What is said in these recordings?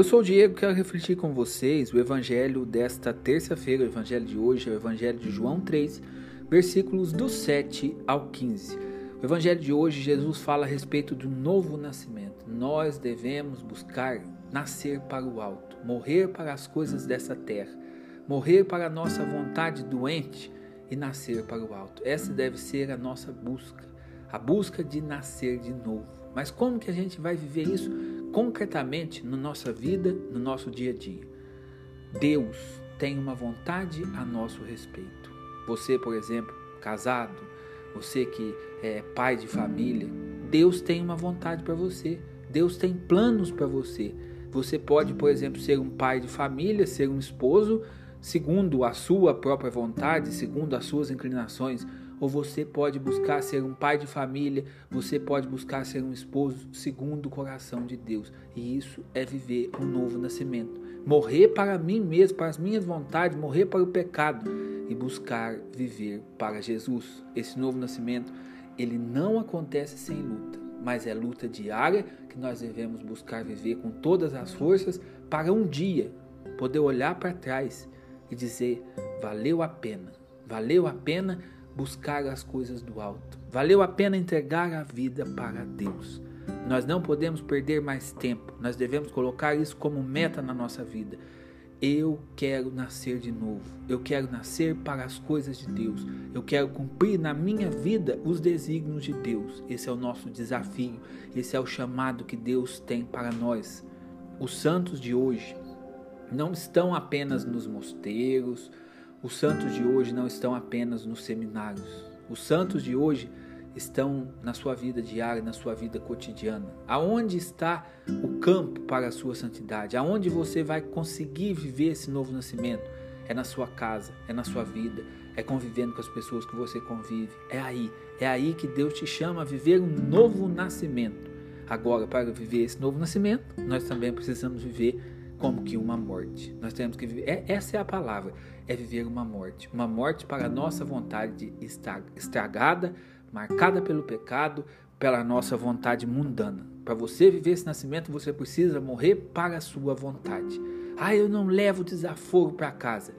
Eu sou o Diego, quero refletir com vocês o evangelho desta terça-feira, o evangelho de hoje é o evangelho de João 3, versículos do 7 ao 15. O evangelho de hoje, Jesus fala a respeito do novo nascimento. Nós devemos buscar nascer para o alto, morrer para as coisas dessa terra, morrer para a nossa vontade doente e nascer para o alto. Essa deve ser a nossa busca, a busca de nascer de novo. Mas como que a gente vai viver isso concretamente na nossa vida, no nosso dia a dia? Deus tem uma vontade a nosso respeito. Você, por exemplo, casado, você que é pai de família, Deus tem uma vontade para você. Deus tem planos para você. Você pode, por exemplo, ser um pai de família, ser um esposo, segundo a sua própria vontade, segundo as suas inclinações, ou você pode buscar ser um pai de família, você pode buscar ser um esposo segundo o coração de Deus. E isso é viver um novo nascimento. Morrer para mim mesmo, para as minhas vontades, morrer para o pecado e buscar viver para Jesus. Esse novo nascimento, ele não acontece sem luta, mas é luta diária que nós devemos buscar viver com todas as forças para um dia poder olhar para trás e dizer: valeu a pena, valeu a pena buscar as coisas do alto. Valeu a pena entregar a vida para Deus. Nós não podemos perder mais tempo. Nós devemos colocar isso como meta na nossa vida. Eu quero nascer de novo. Eu quero nascer para as coisas de Deus. Eu quero cumprir na minha vida os desígnios de Deus. Esse é o nosso desafio. Esse é o chamado que Deus tem para nós. Os santos de hoje não estão apenas nos mosteiros, os santos de hoje não estão apenas nos seminários. Os santos de hoje estão na sua vida diária, na sua vida cotidiana. Aonde está o campo para a sua santidade? Aonde você vai conseguir viver esse novo nascimento? É na sua casa, é na sua vida, é convivendo com as pessoas que você convive. É aí, é aí que Deus te chama a viver um novo nascimento. Agora, para viver esse novo nascimento, nós também precisamos viver como que uma morte. Nós temos que viver, é, essa é a palavra, é viver uma morte. Uma morte para a nossa vontade estragada, marcada pelo pecado, pela nossa vontade mundana. Para você viver esse nascimento, você precisa morrer para a sua vontade. Ah, eu não levo desaforo para casa.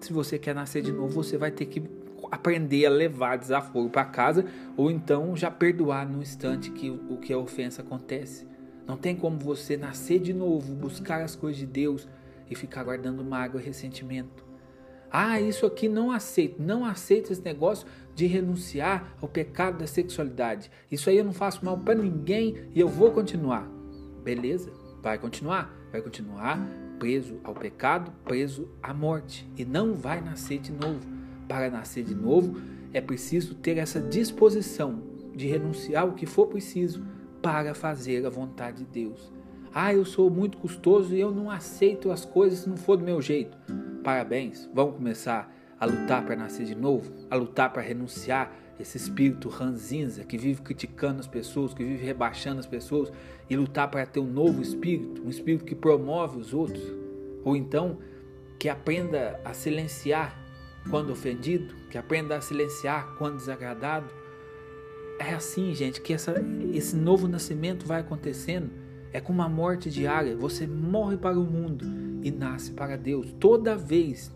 Se você quer nascer de novo, você vai ter que aprender a levar desaforo para casa ou então já perdoar no instante que o que a ofensa acontece. Não tem como você nascer de novo, buscar as coisas de Deus e ficar guardando mágoa e ressentimento. Ah, isso aqui não aceito. Não aceito esse negócio de renunciar ao pecado da sexualidade. Isso aí eu não faço mal para ninguém e eu vou continuar. Beleza? Vai continuar. Vai continuar preso ao pecado, preso à morte e não vai nascer de novo. Para nascer de novo, é preciso ter essa disposição de renunciar o que for preciso para fazer a vontade de Deus. Ah, eu sou muito custoso e eu não aceito as coisas se não for do meu jeito. Parabéns, vamos começar a lutar para nascer de novo, a lutar para renunciar esse espírito ranzinza que vive criticando as pessoas, que vive rebaixando as pessoas e lutar para ter um novo espírito, um espírito que promove os outros, ou então que aprenda a silenciar quando ofendido, que aprenda a silenciar quando desagradado é assim, gente, que essa, esse novo nascimento vai acontecendo. É com uma morte diária. Você morre para o mundo e nasce para Deus. Toda vez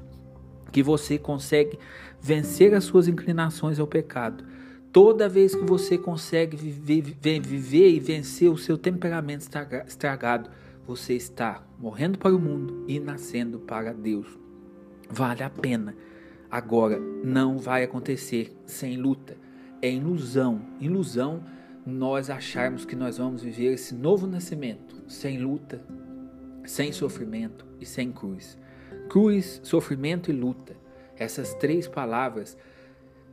que você consegue vencer as suas inclinações ao pecado, toda vez que você consegue viver, viver e vencer o seu temperamento estragado, você está morrendo para o mundo e nascendo para Deus. Vale a pena. Agora, não vai acontecer sem luta é ilusão, ilusão nós acharmos que nós vamos viver esse novo nascimento sem luta, sem sofrimento e sem cruz. Cruz, sofrimento e luta. Essas três palavras,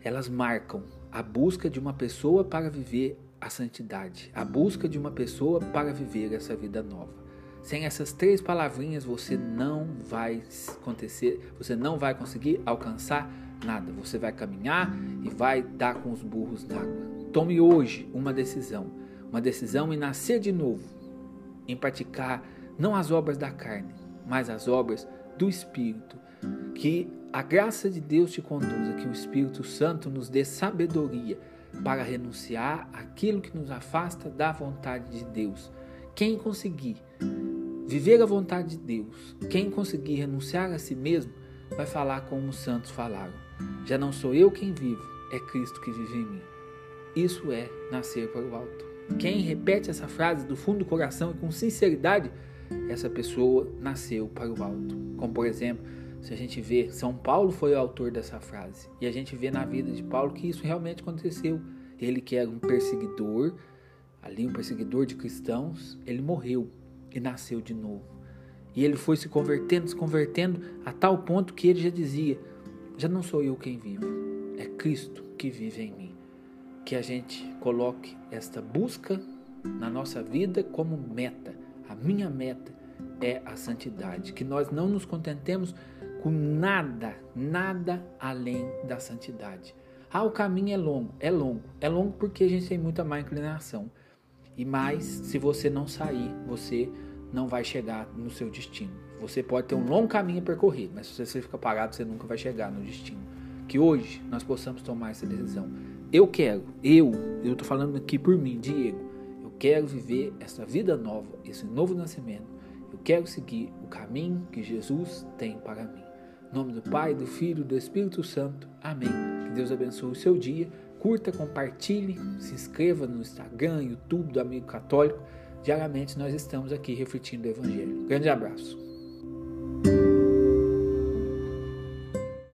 elas marcam a busca de uma pessoa para viver a santidade, a busca de uma pessoa para viver essa vida nova. Sem essas três palavrinhas você não vai acontecer, você não vai conseguir alcançar Nada. Você vai caminhar e vai dar com os burros na água. Tome hoje uma decisão. Uma decisão em nascer de novo. Em praticar não as obras da carne, mas as obras do Espírito. Que a graça de Deus te conduza, que o Espírito Santo nos dê sabedoria para renunciar aquilo que nos afasta da vontade de Deus. Quem conseguir Viver a vontade de Deus. Quem conseguir renunciar a si mesmo vai falar como os santos falaram. Já não sou eu quem vivo, é Cristo que vive em mim. Isso é nascer para o alto. Quem repete essa frase do fundo do coração e com sinceridade, essa pessoa nasceu para o alto. Como por exemplo, se a gente vê, São Paulo foi o autor dessa frase. E a gente vê na vida de Paulo que isso realmente aconteceu. Ele que era um perseguidor, ali um perseguidor de cristãos, ele morreu e nasceu de novo. E ele foi se convertendo, se convertendo a tal ponto que ele já dizia: já não sou eu quem vivo, é Cristo que vive em mim. Que a gente coloque esta busca na nossa vida como meta. A minha meta é a santidade. Que nós não nos contentemos com nada, nada além da santidade. Ah, o caminho é longo. É longo. É longo porque a gente tem muita má inclinação. E mais, se você não sair, você não vai chegar no seu destino. Você pode ter um longo caminho a percorrer, mas se você ficar parado, você nunca vai chegar no destino. Que hoje nós possamos tomar essa decisão. Eu quero, eu, eu estou falando aqui por mim, Diego, eu quero viver essa vida nova, esse novo nascimento. Eu quero seguir o caminho que Jesus tem para mim. Em nome do Pai, do Filho e do Espírito Santo. Amém. Que Deus abençoe o seu dia. Curta, compartilhe, se inscreva no Instagram, YouTube do Amigo Católico. Diariamente nós estamos aqui refletindo o Evangelho. Grande abraço.